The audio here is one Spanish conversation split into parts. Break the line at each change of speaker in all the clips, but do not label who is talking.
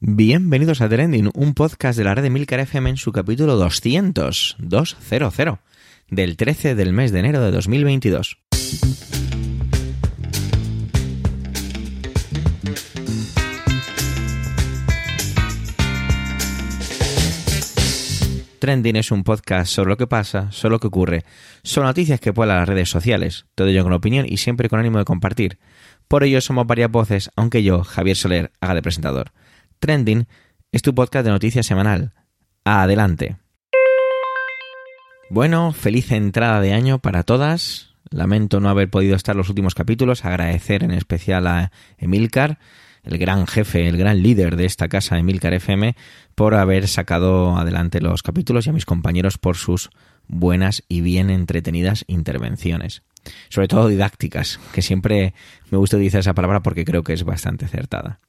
Bienvenidos a Trending, un podcast de la red de Milcar FM en su capítulo 200, 200, del 13 del mes de enero de 2022. Trending es un podcast sobre lo que pasa, sobre lo que ocurre, sobre noticias que pueblan las redes sociales, todo ello con opinión y siempre con ánimo de compartir. Por ello somos varias voces, aunque yo, Javier Soler, haga de presentador. Trending es tu podcast de noticias semanal. Adelante. Bueno, feliz entrada de año para todas. Lamento no haber podido estar los últimos capítulos, agradecer en especial a Emilcar el gran jefe, el gran líder de esta casa de Milcar FM, por haber sacado adelante los capítulos y a mis compañeros por sus buenas y bien entretenidas intervenciones. Sobre todo didácticas, que siempre me gusta utilizar esa palabra porque creo que es bastante acertada.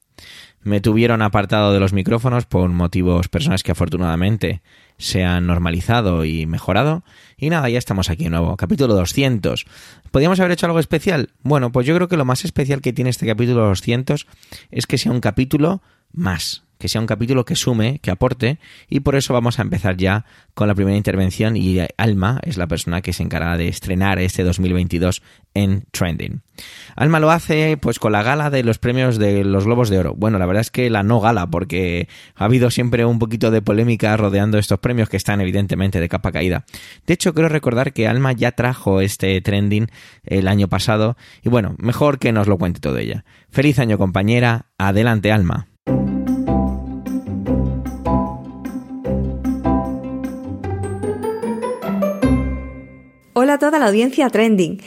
Me tuvieron apartado de los micrófonos por motivos personales que afortunadamente se han normalizado y mejorado. Y nada, ya estamos aquí de nuevo. Capítulo 200. ¿Podríamos haber hecho algo especial? Bueno, pues yo creo que lo más especial que tiene este capítulo 200 es que sea un capítulo más que sea un capítulo que sume, que aporte, y por eso vamos a empezar ya con la primera intervención y Alma es la persona que se encarga de estrenar este 2022 en Trending. Alma lo hace pues con la gala de los premios de los Globos de Oro. Bueno, la verdad es que la no gala, porque ha habido siempre un poquito de polémica rodeando estos premios que están evidentemente de capa caída. De hecho, quiero recordar que Alma ya trajo este Trending el año pasado, y bueno, mejor que nos lo cuente todo ella. Feliz año compañera, adelante Alma.
Toda la audiencia trending.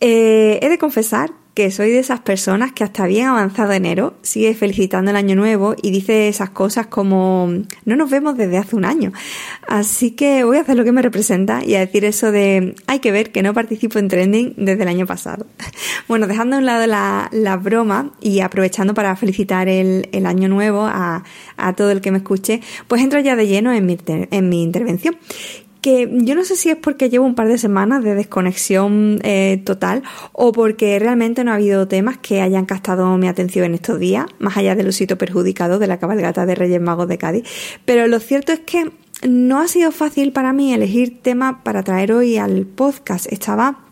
Eh, he de confesar que soy de esas personas que hasta bien avanzado enero sigue felicitando el año nuevo y dice esas cosas como no nos vemos desde hace un año. Así que voy a hacer lo que me representa y a decir eso de hay que ver que no participo en trending desde el año pasado. Bueno, dejando a un lado la, broma y aprovechando para felicitar el, año nuevo a, todo el que me escuche, pues entro ya de lleno en mi, en mi intervención que yo no sé si es porque llevo un par de semanas de desconexión eh, total o porque realmente no ha habido temas que hayan captado mi atención en estos días, más allá del usito perjudicado de la cabalgata de Reyes Magos de Cádiz. Pero lo cierto es que no ha sido fácil para mí elegir tema para traer hoy al podcast. Estaba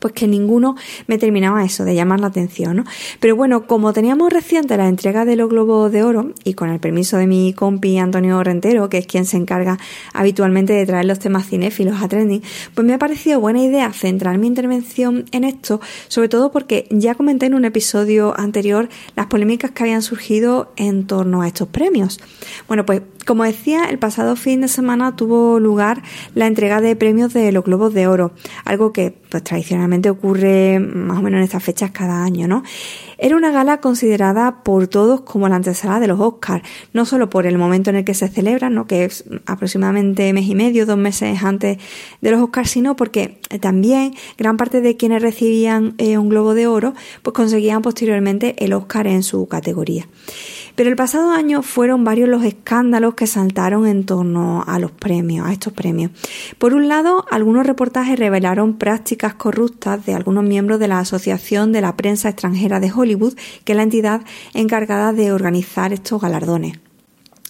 pues que ninguno me terminaba eso de llamar la atención, ¿no? Pero bueno, como teníamos reciente la entrega de los Globos de Oro y con el permiso de mi compi Antonio Rentero, que es quien se encarga habitualmente de traer los temas cinéfilos a trending, pues me ha parecido buena idea centrar mi intervención en esto, sobre todo porque ya comenté en un episodio anterior las polémicas que habían surgido en torno a estos premios. Bueno, pues como decía, el pasado fin de semana tuvo lugar la entrega de premios de los Globos de Oro, algo que pues tradicionalmente ocurre más o menos en estas fechas cada año, ¿no? Era una gala considerada por todos como la antesala de los Oscars, no solo por el momento en el que se celebran, ¿no? que es aproximadamente mes y medio, dos meses antes de los Oscars, sino porque también gran parte de quienes recibían eh, un Globo de Oro pues conseguían posteriormente el Oscar en su categoría. Pero el pasado año fueron varios los escándalos que saltaron en torno a los premios, a estos premios. Por un lado, algunos reportajes revelaron prácticas corruptas de algunos miembros de la Asociación de la Prensa Extranjera de Hollywood, que es la entidad encargada de organizar estos galardones.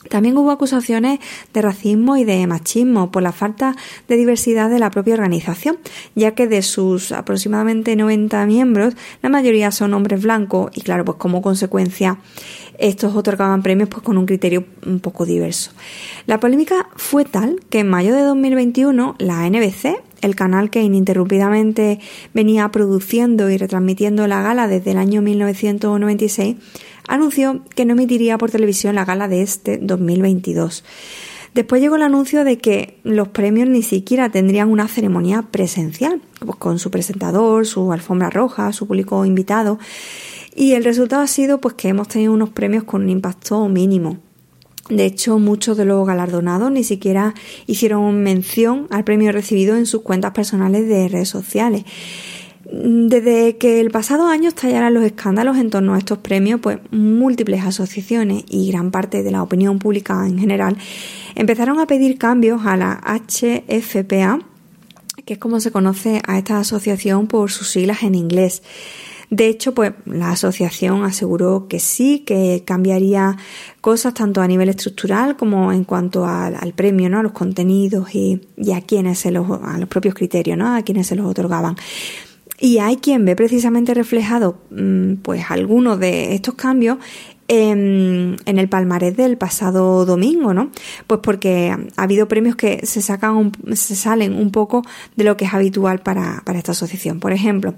También hubo acusaciones de racismo y de machismo por la falta de diversidad de la propia organización, ya que de sus aproximadamente 90 miembros, la mayoría son hombres blancos y claro, pues como consecuencia estos otorgaban premios pues con un criterio un poco diverso. La polémica fue tal que en mayo de 2021 la NBC, el canal que ininterrumpidamente venía produciendo y retransmitiendo la gala desde el año 1996, anunció que no emitiría por televisión la gala de este 2022. Después llegó el anuncio de que los premios ni siquiera tendrían una ceremonia presencial, pues con su presentador, su alfombra roja, su público invitado. Y el resultado ha sido pues que hemos tenido unos premios con un impacto mínimo. De hecho, muchos de los galardonados ni siquiera hicieron mención al premio recibido en sus cuentas personales de redes sociales. Desde que el pasado año estallaran los escándalos en torno a estos premios, pues múltiples asociaciones y gran parte de la opinión pública en general empezaron a pedir cambios a la HFPA, que es como se conoce a esta asociación por sus siglas en inglés. De hecho, pues la asociación aseguró que sí, que cambiaría cosas tanto a nivel estructural como en cuanto al, premio, ¿no? A los contenidos y, a quienes se los, a los propios criterios, ¿no? A quienes se los otorgaban. Y hay quien ve precisamente reflejado mm, pues algunos de estos cambios en, el palmarés del pasado domingo, ¿no? Pues porque ha habido premios que se sacan, se salen un poco de lo que es habitual para, para esta asociación. Por ejemplo,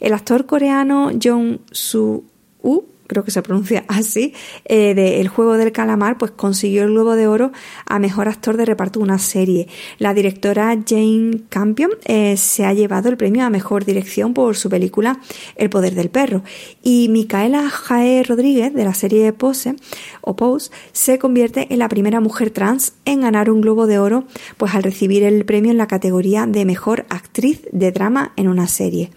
el actor coreano Jong Soo-woo creo que se pronuncia así, eh, de El juego del calamar, pues consiguió el Globo de Oro a Mejor Actor de Reparto de una serie. La directora Jane Campion eh, se ha llevado el premio a Mejor Dirección por su película El Poder del Perro. Y Micaela Jaé Rodríguez, de la serie Pose, o Pose, se convierte en la primera mujer trans en ganar un Globo de Oro, pues al recibir el premio en la categoría de Mejor Actriz de Drama en una serie.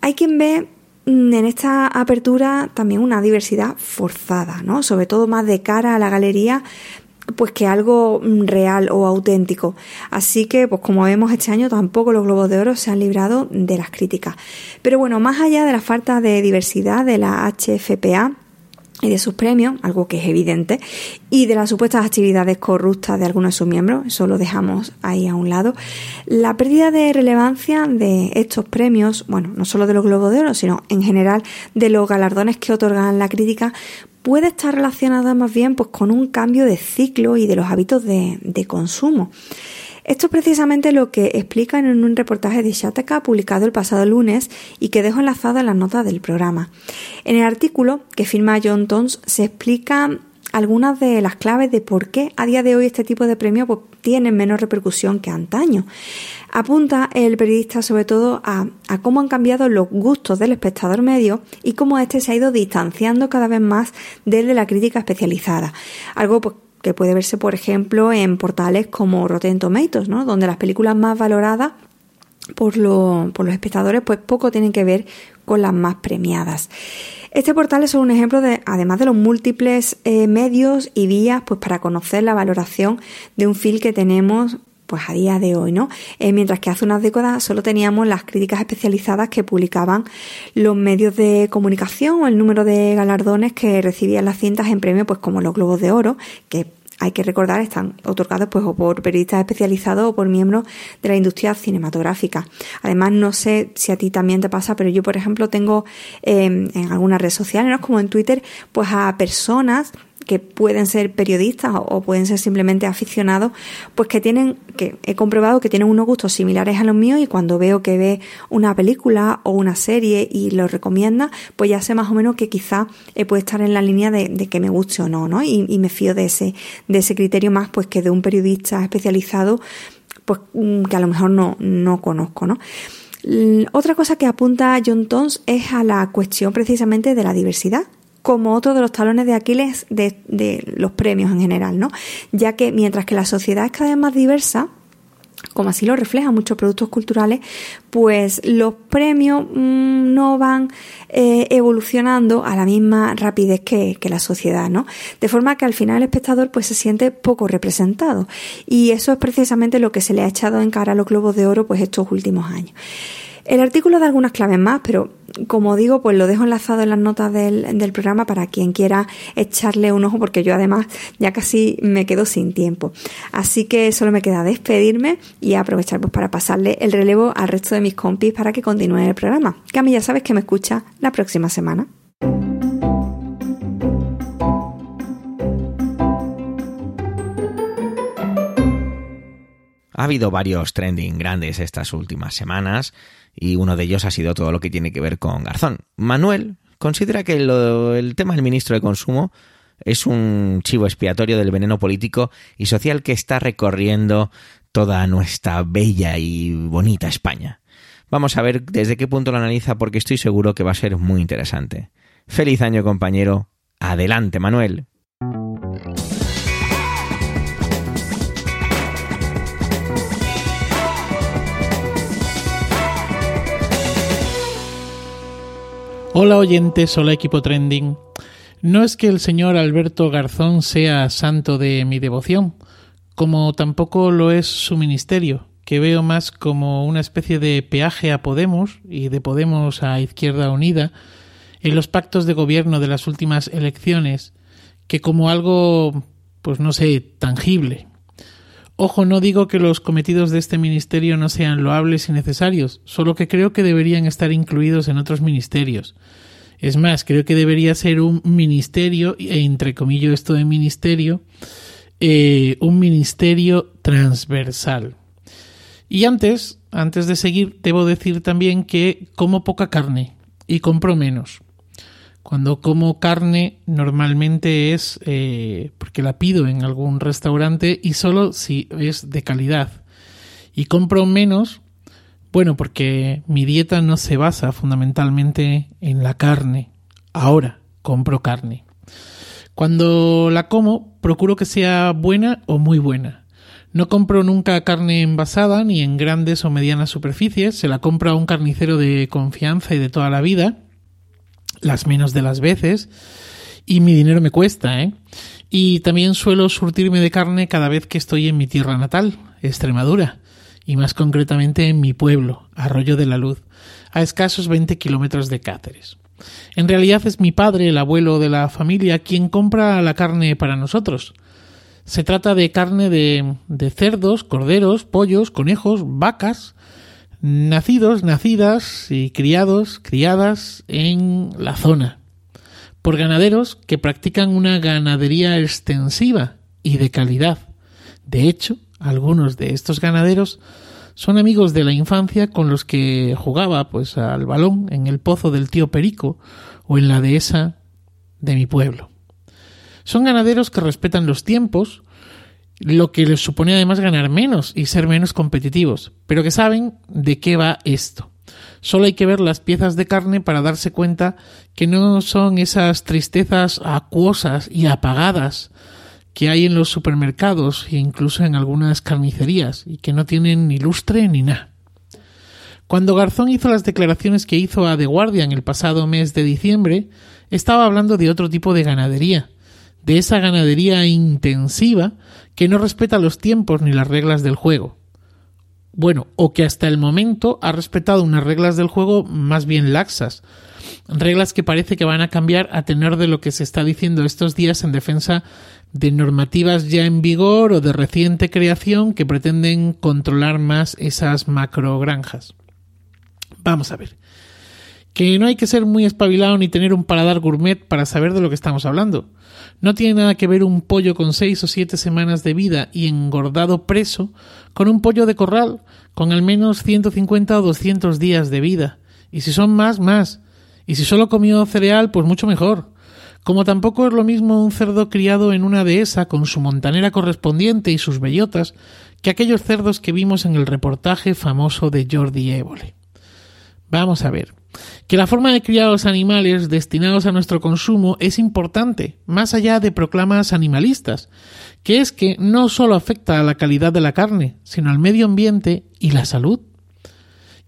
Hay quien ve en esta apertura también una diversidad forzada, ¿no? Sobre todo más de cara a la galería pues que algo mm, real o auténtico. Así que, pues como vemos este año, tampoco los Globos de Oro se han librado de las críticas. Pero bueno, más allá de la falta de diversidad de la HFPA, y de sus premios, algo que es evidente, y de las supuestas actividades corruptas de algunos de sus miembros, eso lo dejamos ahí a un lado. La pérdida de relevancia de estos premios, bueno, no solo de los Globos de Oro, sino en general de los galardones que otorgan la crítica, puede estar relacionada más bien pues, con un cambio de ciclo y de los hábitos de, de consumo. Esto es precisamente lo que explican en un reportaje de Shataka publicado el pasado lunes y que dejo enlazado en las notas del programa. En el artículo que firma John Tons se explica algunas de las claves de por qué a día de hoy este tipo de premios pues, tienen menos repercusión que antaño. Apunta el periodista sobre todo a, a, cómo han cambiado los gustos del espectador medio y cómo éste se ha ido distanciando cada vez más del de la crítica especializada. Algo pues, que puede verse, por ejemplo, en portales como Rotten Tomatoes, ¿no? donde las películas más valoradas por, por los espectadores pues poco tienen que ver con las más premiadas. Este portal es un ejemplo de, además de los múltiples eh, medios y vías pues para conocer la valoración de un film que tenemos pues a día de hoy, ¿no? Eh, mientras que hace unas décadas solo teníamos las críticas especializadas que publicaban los medios de comunicación o el número de galardones que recibían las cintas en premio, pues como los Globos de Oro, que hay que recordar, están otorgados pues o por periodistas especializados o por miembros de la industria cinematográfica. Además, no sé si a ti también te pasa, pero yo, por ejemplo, tengo eh, en algunas redes sociales, ¿no? como en Twitter, pues a personas que pueden ser periodistas o, pueden ser simplemente aficionados, pues que tienen, que he comprobado que tienen unos gustos similares a los míos y cuando veo que ve una película o una serie y lo recomienda, pues ya sé más o menos que quizá eh, puede estar en la línea de, que me guste o no, ¿no? Y, me fío de ese, de ese criterio más pues que de un periodista especializado, pues mm, que a lo mejor no, no conozco, ¿no? Otra cosa que apunta John Tons es a la cuestión precisamente de la diversidad como otro de los talones de Aquiles de, los premios en general, ¿no? Ya que mientras que la sociedad es cada vez más diversa, como así lo reflejan muchos productos culturales, pues los premios mm, no van eh, evolucionando a la misma rapidez que, la sociedad, ¿no? De forma que al final el espectador pues se siente poco representado. Y eso es precisamente lo que se le ha echado en cara a los globos de oro pues estos últimos años. El artículo da algunas claves más, pero como digo, pues lo dejo enlazado en las notas del, programa para quien quiera echarle un ojo, porque yo además ya casi me quedo sin tiempo. Así que solo me queda despedirme y aprovechar pues, para pasarle el relevo al resto de mis compis para que continúen el programa. Que a mí ya sabes que me escucha la próxima semana.
Ha habido varios trending grandes estas últimas semanas y uno de ellos ha sido todo lo que tiene que ver con Garzón. Manuel considera que el tema del ministro de Consumo es un chivo expiatorio del veneno político y social que está recorriendo toda nuestra bella y bonita España. Vamos a ver desde qué punto lo analiza porque estoy seguro que va a ser muy interesante. Feliz año compañero. Adelante, Manuel.
Hola oyentes, hola equipo trending. No es que el señor Alberto Garzón sea santo de mi devoción, como tampoco lo es su ministerio, que veo más como una especie de peaje a Podemos y de Podemos a Izquierda Unida en los pactos de gobierno de las últimas elecciones que como algo, pues no sé, tangible. Ojo, no digo que los cometidos de este ministerio no sean loables y necesarios, solo que creo que deberían estar incluidos en otros ministerios. Es más, creo que debería ser un ministerio, e entre comillas esto de ministerio, eh, un ministerio transversal. Y antes, antes de seguir, debo decir también que como poca carne y compro menos. Cuando como carne normalmente es eh, porque la pido en algún restaurante y solo si es de calidad. Y compro menos, bueno, porque mi dieta no se basa fundamentalmente en la carne. Ahora compro carne. Cuando la como, procuro que sea buena o muy buena. No compro nunca carne envasada ni en grandes o medianas superficies, se la compro a un carnicero de confianza y de toda la vida, las menos de las veces, y mi dinero me cuesta, ¿eh? Y también suelo surtirme de carne cada vez que estoy en mi tierra natal, Extremadura, y más concretamente en mi pueblo, Arroyo de la Luz, a escasos 20 kilómetros de Cáceres. En realidad es mi padre, el abuelo de la familia, quien compra la carne para nosotros. Se trata de carne de, de cerdos, corderos, pollos, conejos, vacas, nacidos, nacidas y criados, criadas en la zona, por ganaderos que practican una ganadería extensiva y de calidad. De hecho, algunos de estos ganaderos son amigos de la infancia con los que jugaba pues al balón en el pozo del tío Perico o en la dehesa de mi pueblo. Son ganaderos que respetan los tiempos, lo que les supone además ganar menos y ser menos competitivos, pero que saben de qué va esto. Solo hay que ver las piezas de carne para darse cuenta que no son esas tristezas acuosas y apagadas que hay en los supermercados e incluso en algunas carnicerías y que no tienen ni lustre ni nada. Cuando Garzón hizo las declaraciones que hizo a The Guardian el pasado mes de diciembre, estaba hablando de otro tipo de ganadería, de esa ganadería intensiva que no respeta los tiempos ni las reglas del juego. Bueno, o que hasta el momento ha respetado unas reglas del juego más bien laxas, reglas que parece que van a cambiar a tener de lo que se está diciendo estos días en defensa de normativas ya en vigor o de reciente creación que pretenden controlar más esas macrogranjas. Vamos a ver que no hay que ser muy espabilado ni tener un paladar gourmet para saber de lo que estamos hablando. No tiene nada que ver un pollo con seis o siete semanas de vida y engordado preso con un pollo de corral con al menos 150 o 200 días de vida. Y si son más, más. Y si solo comió cereal, pues mucho mejor. Como tampoco es lo mismo un cerdo criado en una dehesa con su montanera correspondiente y sus bellotas que aquellos cerdos que vimos en el reportaje famoso de Jordi Évole. Vamos a ver que la forma de criar los animales destinados a nuestro consumo es importante, más allá de proclamas animalistas, que es que no solo afecta a la calidad de la carne, sino al medio ambiente y la salud.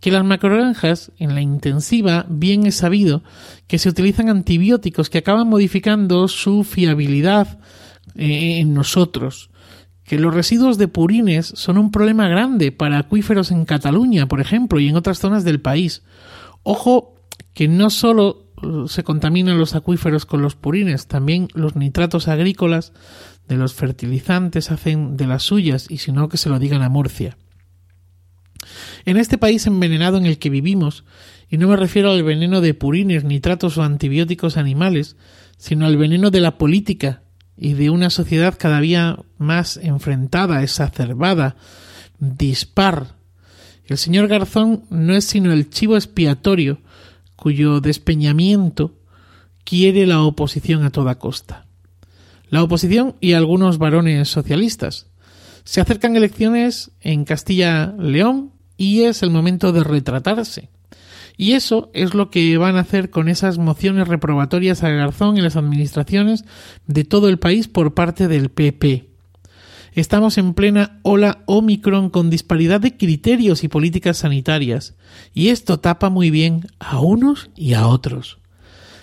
Que las macrogranjas, en la intensiva, bien es sabido que se utilizan antibióticos que acaban modificando su fiabilidad eh, en nosotros, que los residuos de purines son un problema grande para acuíferos en Cataluña, por ejemplo, y en otras zonas del país, Ojo que no solo uh, se contaminan los acuíferos con los purines, también los nitratos agrícolas de los fertilizantes hacen de las suyas y si no que se lo digan a Murcia. En este país envenenado en el que vivimos, y no me refiero al veneno de purines, nitratos o antibióticos animales, sino al veneno de la política y de una sociedad cada día más enfrentada, exacerbada, dispar, el señor Garzón no es sino el chivo expiatorio cuyo despeñamiento quiere la oposición a toda costa. La oposición y algunos varones socialistas. Se acercan elecciones en Castilla-León y es el momento de retratarse. Y eso es lo que van a hacer con esas mociones reprobatorias a Garzón en las administraciones de todo el país por parte del PP. Estamos en plena ola Omicron con disparidad de criterios y políticas sanitarias, y esto tapa muy bien a unos y a otros.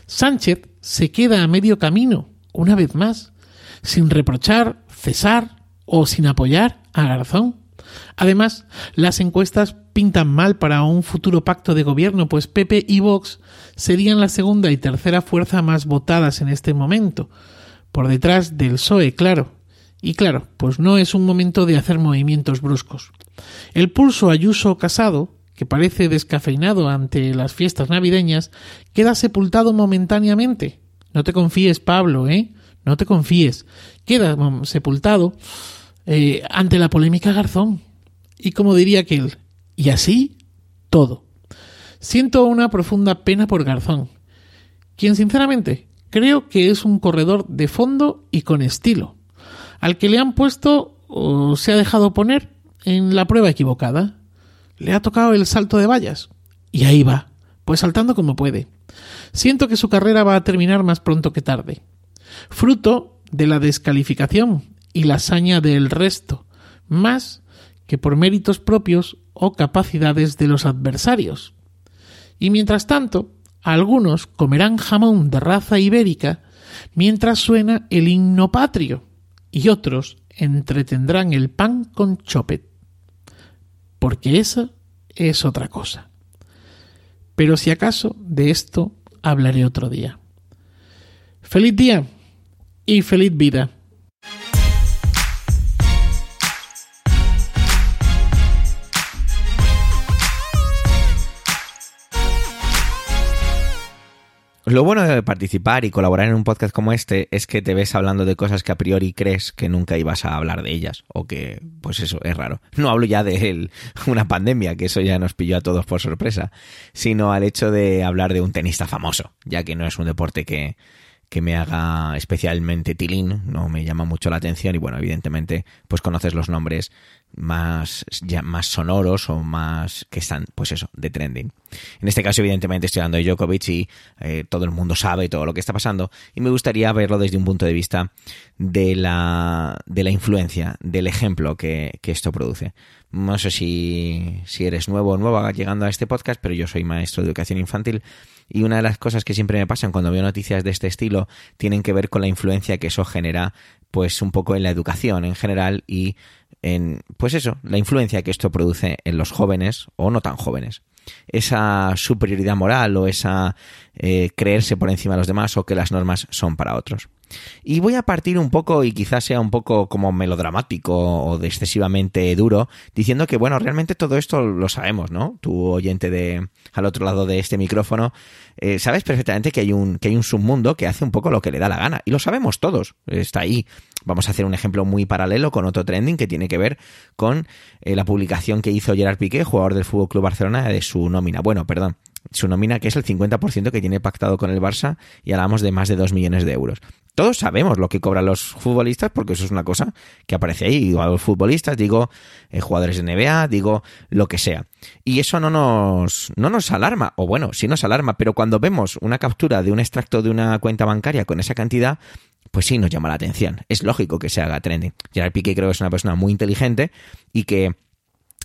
Sánchez se queda a medio camino, una vez más, sin reprochar, cesar o sin apoyar a Garzón. Además, las encuestas pintan mal para un futuro pacto de gobierno, pues Pepe y Vox serían la segunda y tercera fuerza más votadas en este momento, por detrás del PSOE, claro. Y claro, pues no es un momento de hacer movimientos bruscos. El pulso Ayuso Casado, que parece descafeinado ante las fiestas navideñas, queda sepultado momentáneamente. No te confíes, Pablo, ¿eh? No te confíes. Queda sepultado eh, ante la polémica Garzón. Y como diría aquel, y así todo. Siento una profunda pena por Garzón, quien sinceramente creo que es un corredor de fondo y con estilo, al que le han puesto o se ha dejado poner en la prueba equivocada. Le ha tocado el salto de vallas. Y ahí va, pues saltando como puede. Siento que su carrera va a terminar más pronto que tarde. Fruto de la descalificación y la hazaña del resto, más que por méritos propios o capacidades de los adversarios. Y mientras tanto, algunos comerán jamón de raza ibérica mientras suena el himno patrio, y otros entretendrán el pan con chopet. Porque esa es otra cosa. Pero si acaso de esto hablaré otro día. Feliz día y feliz vida.
Lo bueno de participar y colaborar en un podcast como este es que te ves hablando de cosas que a priori crees que nunca ibas a hablar de ellas o que, pues eso, es raro. No hablo ya de una pandemia, que eso ya nos pilló a todos por sorpresa, sino al hecho de hablar de un tenista famoso, ya que no es un deporte que, que me haga especialmente tilín, no me llama mucho la atención y bueno, evidentemente pues conoces los nombres más, ya más sonoros o más que están, pues eso, de trending. En este caso evidentemente estoy hablando de Djokovic y eh, todo el mundo sabe todo lo que está pasando y me gustaría verlo desde un punto de vista de la, de la influencia, del ejemplo que, que esto produce. No sé si, si eres nuevo o nueva llegando a este podcast, pero yo soy maestro de educación infantil y una de las cosas que siempre me pasan cuando veo noticias de este estilo tienen que ver con la influencia que eso genera pues un poco en la educación en general y en pues eso, la influencia que esto produce en los jóvenes o no tan jóvenes. Esa superioridad moral o esa eh, creerse por encima de los demás o que las normas son para otros. Y voy a partir un poco, y quizás sea un poco como melodramático o de excesivamente duro, diciendo que, bueno, realmente todo esto lo sabemos, ¿no? Tu oyente de al otro lado de este micrófono, eh, sabes perfectamente que hay, un, que hay un submundo que hace un poco lo que le da la gana. Y lo sabemos todos, está ahí. Vamos a hacer un ejemplo muy paralelo con otro trending que tiene que ver con eh, la publicación que hizo Gerard Piqué, jugador del Fútbol Club Barcelona, de su nómina. Bueno, perdón, su nómina que es el 50% que tiene pactado con el Barça y hablamos de más de 2 millones de euros. Todos sabemos lo que cobran los futbolistas porque eso es una cosa que aparece ahí. Digo a los futbolistas, digo eh, jugadores de NBA, digo lo que sea. Y eso no nos, no nos alarma, o bueno, sí nos alarma, pero cuando vemos una captura de un extracto de una cuenta bancaria con esa cantidad, pues sí nos llama la atención. Es lógico que se haga trending. Gerard Piqué creo que es una persona muy inteligente y que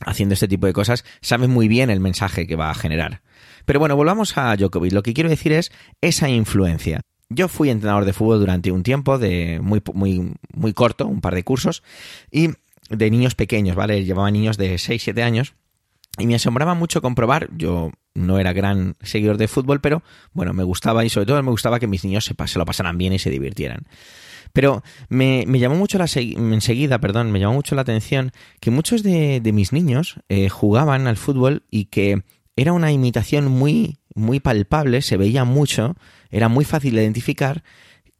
haciendo este tipo de cosas sabe muy bien el mensaje que va a generar. Pero bueno, volvamos a Djokovic. Lo que quiero decir es esa influencia. Yo fui entrenador de fútbol durante un tiempo, de muy, muy, muy corto, un par de cursos, y de niños pequeños, ¿vale? Llevaba niños de 6, 7 años, y me asombraba mucho comprobar, yo no era gran seguidor de fútbol, pero bueno, me gustaba y sobre todo me gustaba que mis niños se, se lo pasaran bien y se divirtieran. Pero me, me llamó mucho la enseguida, perdón, me llamó mucho la atención que muchos de, de mis niños eh, jugaban al fútbol y que era una imitación muy, muy palpable, se veía mucho, era muy fácil de identificar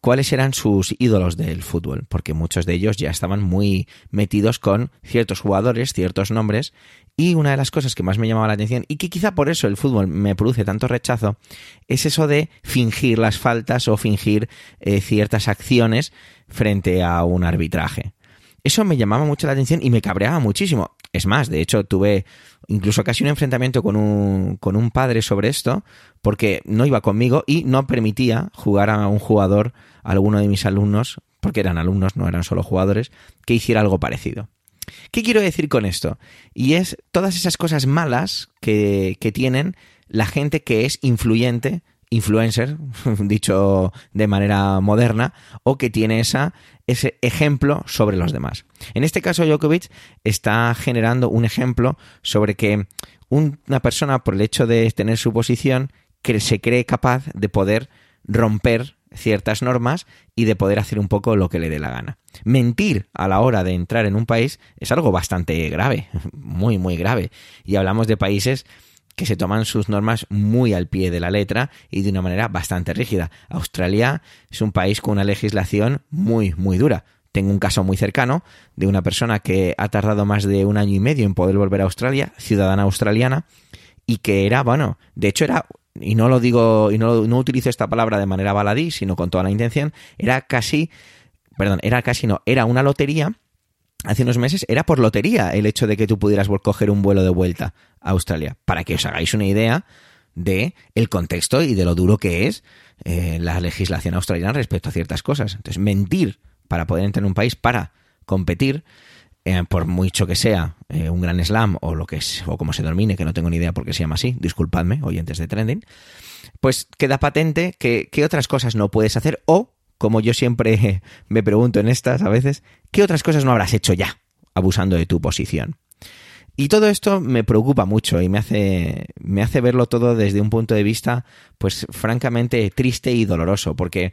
cuáles eran sus ídolos del fútbol, porque muchos de ellos ya estaban muy metidos con ciertos jugadores, ciertos nombres, y una de las cosas que más me llamaba la atención, y que quizá por eso el fútbol me produce tanto rechazo, es eso de fingir las faltas o fingir eh, ciertas acciones frente a un arbitraje. Eso me llamaba mucho la atención y me cabreaba muchísimo. Es más, de hecho, tuve incluso casi un enfrentamiento con un, con un padre sobre esto, porque no iba conmigo y no permitía jugar a un jugador, a alguno de mis alumnos, porque eran alumnos, no eran solo jugadores, que hiciera algo parecido. ¿Qué quiero decir con esto? Y es todas esas cosas malas que, que tienen la gente que es influyente influencer, dicho de manera moderna, o que tiene esa, ese ejemplo sobre los demás. En este caso, Djokovic está generando un ejemplo sobre que una persona, por el hecho de tener su posición, que se cree capaz de poder romper ciertas normas y de poder hacer un poco lo que le dé la gana. Mentir a la hora de entrar en un país es algo bastante grave, muy, muy grave. Y hablamos de países que se toman sus normas muy al pie de la letra y de una manera bastante rígida. Australia es un país con una legislación muy, muy dura. Tengo un caso muy cercano de una persona que ha tardado más de un año y medio en poder volver a Australia, ciudadana australiana, y que era, bueno, de hecho era, y no lo digo, y no, no utilizo esta palabra de manera baladí, sino con toda la intención, era casi, perdón, era casi no, era una lotería hace unos meses era por lotería el hecho de que tú pudieras coger un vuelo de vuelta a Australia. Para que os hagáis una idea de el contexto y de lo duro que es eh, la legislación australiana respecto a ciertas cosas. Entonces, mentir para poder entrar en un país para competir, eh, por mucho que sea eh, un gran slam o lo que es, o como se denomine, que no tengo ni idea por qué se llama así, disculpadme, oyentes de trending, pues queda patente que, que otras cosas no puedes hacer o como yo siempre me pregunto en estas a veces, ¿qué otras cosas no habrás hecho ya abusando de tu posición? Y todo esto me preocupa mucho y me hace, me hace verlo todo desde un punto de vista, pues francamente triste y doloroso, porque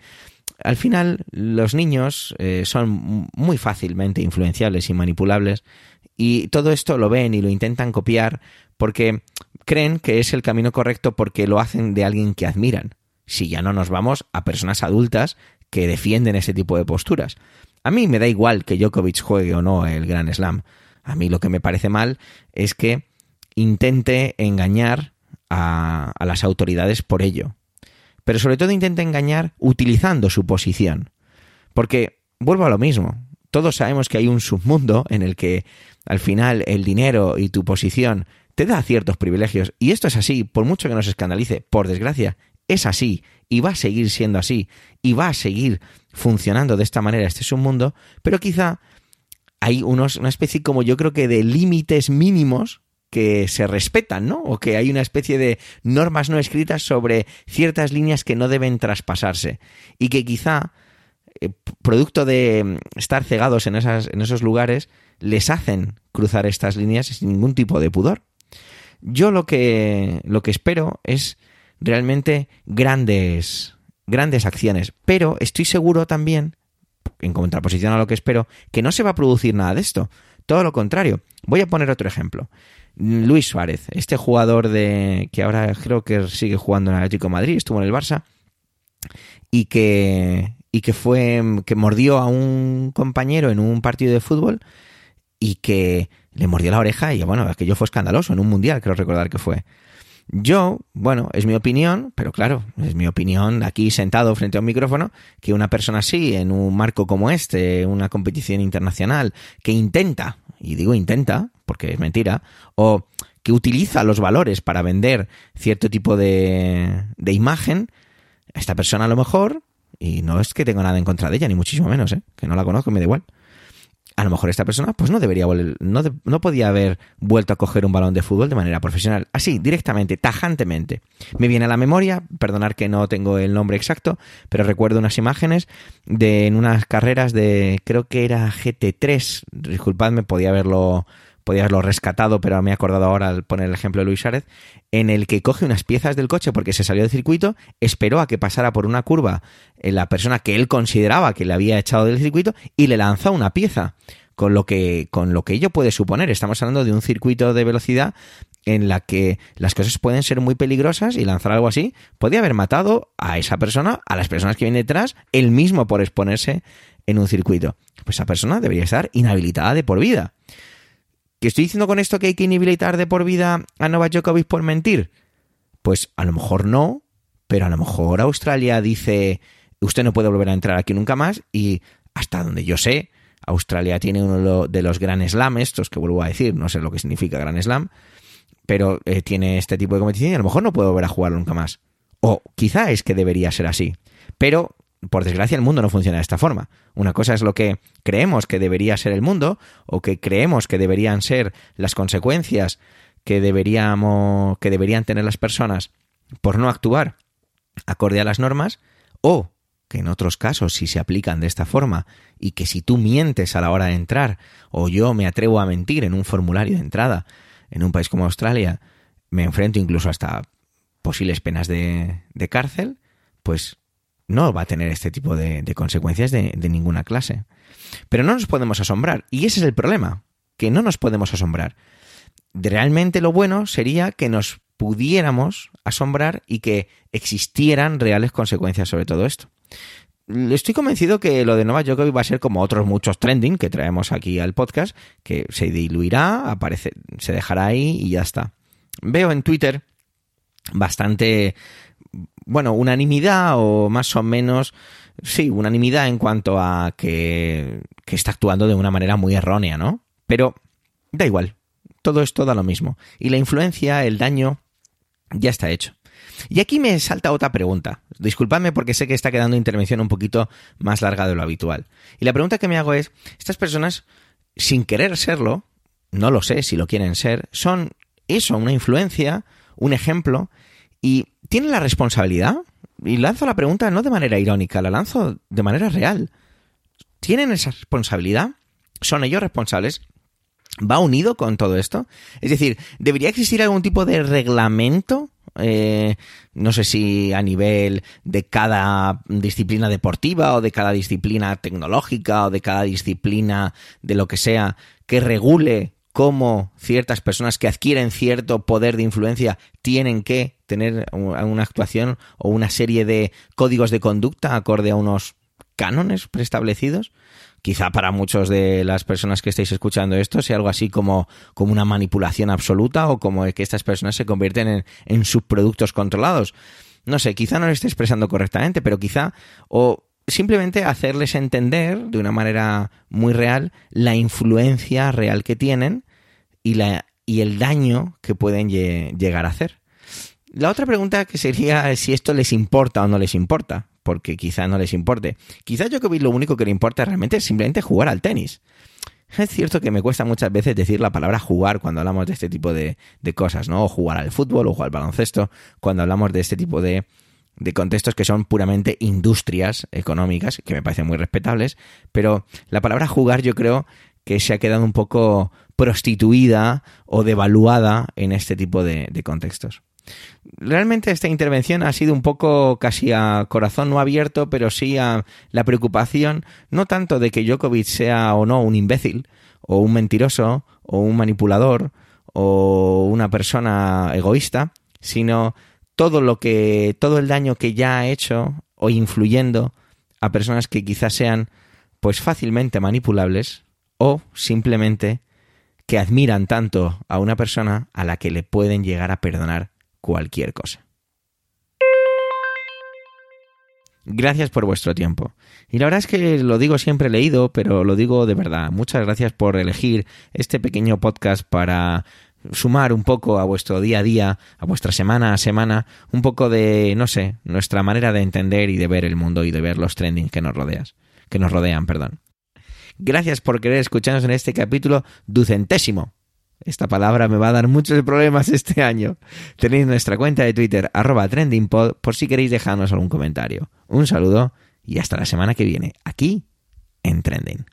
al final los niños eh, son muy fácilmente influenciables y manipulables y todo esto lo ven y lo intentan copiar porque creen que es el camino correcto porque lo hacen de alguien que admiran. Si ya no nos vamos a personas adultas que defienden ese tipo de posturas. A mí me da igual que Djokovic juegue o no el Gran Slam. A mí lo que me parece mal es que intente engañar a las autoridades por ello. Pero sobre todo intente engañar utilizando su posición. Porque vuelvo a lo mismo. Todos sabemos que hay un submundo en el que al final el dinero y tu posición te da ciertos privilegios. Y esto es así, por mucho que nos escandalice, por desgracia, es así y va a seguir siendo así y va a seguir funcionando de esta manera este es un mundo, pero quizá hay unos, una especie como yo creo que de límites mínimos que se respetan, ¿no? O que hay una especie de normas no escritas sobre ciertas líneas que no deben traspasarse y que quizá eh, producto de mm, estar cegados en, esas, en esos lugares les hacen cruzar estas líneas sin ningún tipo de pudor. Yo lo que, lo que espero es realmente grandes, grandes acciones. Pero estoy seguro también, en contraposición a lo que espero, que no se va a producir nada de esto. Todo lo contrario. Voy a poner otro ejemplo. Luis Suárez, este jugador de que ahora creo que sigue jugando en Atlético Madrid, estuvo en el Barça y que y que fue que mordió a un compañero en un partido de fútbol y que le mordió la oreja y bueno, aquello fue escandaloso en un mundial, creo recordar que fue. Yo, bueno, es mi opinión, pero claro, es mi opinión aquí sentado frente a un micrófono, que una persona así, en un marco como este, una competición internacional, que intenta, y digo intenta, porque es mentira, o que utiliza los valores para vender cierto tipo de, de imagen, esta persona a lo mejor, y no es que tenga nada en contra de ella, ni muchísimo menos, ¿eh? que no la conozco, me da igual a lo mejor esta persona pues no debería no, no podía haber vuelto a coger un balón de fútbol de manera profesional. Así, directamente, tajantemente. Me viene a la memoria, perdonar que no tengo el nombre exacto, pero recuerdo unas imágenes de en unas carreras de, creo que era GT3, disculpadme, podía haberlo podía haberlo rescatado, pero me he acordado ahora al poner el ejemplo de Luis Suárez, en el que coge unas piezas del coche porque se salió del circuito, esperó a que pasara por una curva la persona que él consideraba que le había echado del circuito y le lanzó una pieza. Con lo que, con lo que ello puede suponer. Estamos hablando de un circuito de velocidad en la que las cosas pueden ser muy peligrosas y lanzar algo así podría haber matado a esa persona, a las personas que vienen detrás, él mismo por exponerse en un circuito. Pues esa persona debería estar inhabilitada de por vida. ¿Que estoy diciendo con esto que hay que inhabilitar de por vida a Novak Djokovic por mentir? Pues a lo mejor no, pero a lo mejor Australia dice usted no puede volver a entrar aquí nunca más y hasta donde yo sé, Australia tiene uno de los Gran Slam, estos que vuelvo a decir, no sé lo que significa Gran Slam, pero eh, tiene este tipo de competición y a lo mejor no puede volver a jugarlo nunca más. O quizá es que debería ser así. Pero por desgracia el mundo no funciona de esta forma. Una cosa es lo que creemos que debería ser el mundo o que creemos que deberían ser las consecuencias que deberíamos que deberían tener las personas por no actuar acorde a las normas o que en otros casos si se aplican de esta forma y que si tú mientes a la hora de entrar o yo me atrevo a mentir en un formulario de entrada en un país como Australia, me enfrento incluso hasta posibles penas de, cárcel, pues no va a tener este tipo de, consecuencias de ninguna clase. Pero no nos podemos asombrar, y ese es el problema, que no nos podemos asombrar. Realmente lo bueno sería que nos pudiéramos asombrar y que existieran reales consecuencias sobre todo esto. Estoy convencido que lo de Novak Djokovic va a ser como otros muchos trending que traemos aquí al podcast, que se diluirá, aparece, se dejará ahí y ya está. Veo en Twitter bastante, bueno, unanimidad o más o menos, sí, unanimidad en cuanto a que, que está actuando de una manera muy errónea, ¿no? Pero da igual, todo esto da lo mismo. Y la influencia, el daño, ya está hecho. Y aquí me salta otra pregunta. Disculpadme porque sé que está quedando intervención un poquito más larga de lo habitual. Y la pregunta que me hago es, estas personas, sin querer serlo, no lo sé si lo quieren ser, son eso, una influencia, un ejemplo, y tienen la responsabilidad. Y lanzo la pregunta no de manera irónica, la lanzo de manera real. ¿Tienen esa responsabilidad? ¿Son ellos responsables? ¿Va unido con todo esto? Es decir, ¿debería existir algún tipo de reglamento? Eh, no sé si a nivel de cada disciplina deportiva o de cada disciplina tecnológica o de cada disciplina de lo que sea que regule cómo ciertas personas que adquieren cierto poder de influencia tienen que tener una actuación o una serie de códigos de conducta acorde a unos cánones preestablecidos quizá para muchos de las personas que estáis escuchando esto sea algo así como, como una manipulación absoluta o como que estas personas se convierten en, en subproductos controlados. No sé, quizá no lo esté expresando correctamente, pero quizá o simplemente hacerles entender de una manera muy real la influencia real que tienen y, la, y el daño que pueden llegar a hacer. La otra pregunta que sería si esto les importa o no les importa porque quizá no les importe. Quizá Djokovic lo único que le importa realmente es simplemente jugar al tenis. Es cierto que me cuesta muchas veces decir la palabra jugar cuando hablamos de este tipo de, cosas, ¿no? O jugar al fútbol o jugar al baloncesto, cuando hablamos de este tipo de contextos que son puramente industrias económicas, que me parecen muy respetables, pero la palabra jugar yo creo que se ha quedado un poco prostituida o devaluada en este tipo de contextos. Realmente esta intervención ha sido un poco casi a corazón no abierto, pero sí a la preocupación no tanto de que Djokovic sea o no un imbécil, o un mentiroso, o un manipulador, o una persona egoísta, sino todo lo que todo el daño que ya ha hecho o influyendo a personas que quizás sean pues fácilmente manipulables o simplemente que admiran tanto a una persona a la que le pueden llegar a perdonar cualquier cosa. Gracias por vuestro tiempo. Y la verdad es que lo digo siempre leído, pero lo digo de verdad. Muchas gracias por elegir este pequeño podcast para sumar un poco a vuestro día a día, a vuestra semana a semana, un poco de, no sé, nuestra manera de entender y de ver el mundo y de ver los trending que nos rodeas, que nos rodean, perdón. Gracias por querer escucharnos en este capítulo ducentésimo esta palabra me va a dar muchos problemas este año. Tenéis nuestra cuenta de Twitter, arroba trendingpod, por si queréis dejarnos algún comentario. Un saludo y hasta la semana que viene, aquí en Trending.